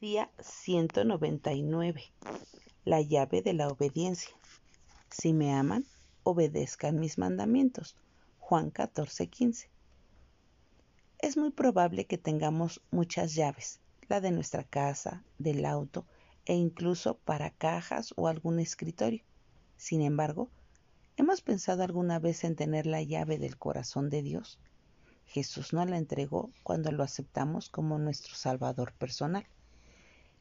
Día 199. La llave de la obediencia. Si me aman, obedezcan mis mandamientos. Juan 14:15. Es muy probable que tengamos muchas llaves, la de nuestra casa, del auto e incluso para cajas o algún escritorio. Sin embargo, ¿hemos pensado alguna vez en tener la llave del corazón de Dios? Jesús nos la entregó cuando lo aceptamos como nuestro Salvador personal.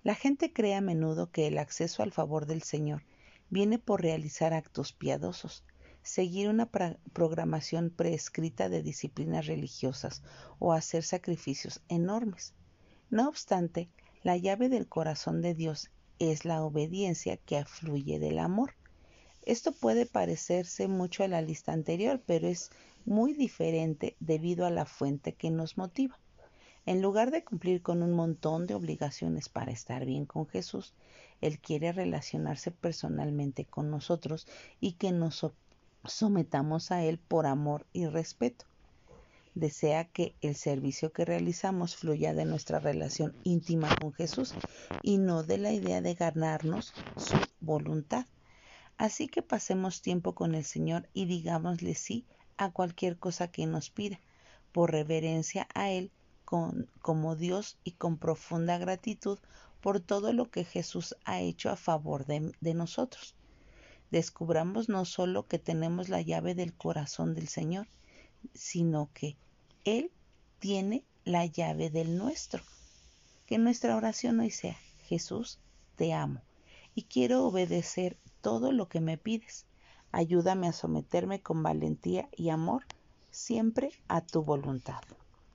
La gente cree a menudo que el acceso al favor del Señor viene por realizar actos piadosos, seguir una programación prescrita de disciplinas religiosas o hacer sacrificios enormes. No obstante, la llave del corazón de Dios es la obediencia que afluye del amor. Esto puede parecerse mucho a la lista anterior, pero es muy diferente debido a la fuente que nos motiva. En lugar de cumplir con un montón de obligaciones para estar bien con Jesús, Él quiere relacionarse personalmente con nosotros y que nos sometamos a Él por amor y respeto. Desea que el servicio que realizamos fluya de nuestra relación íntima con Jesús y no de la idea de ganarnos su voluntad. Así que pasemos tiempo con el Señor y digámosle sí a cualquier cosa que nos pida, por reverencia a Él como Dios y con profunda gratitud por todo lo que Jesús ha hecho a favor de, de nosotros. Descubramos no solo que tenemos la llave del corazón del Señor, sino que Él tiene la llave del nuestro. Que nuestra oración hoy sea, Jesús, te amo y quiero obedecer todo lo que me pides. Ayúdame a someterme con valentía y amor siempre a tu voluntad.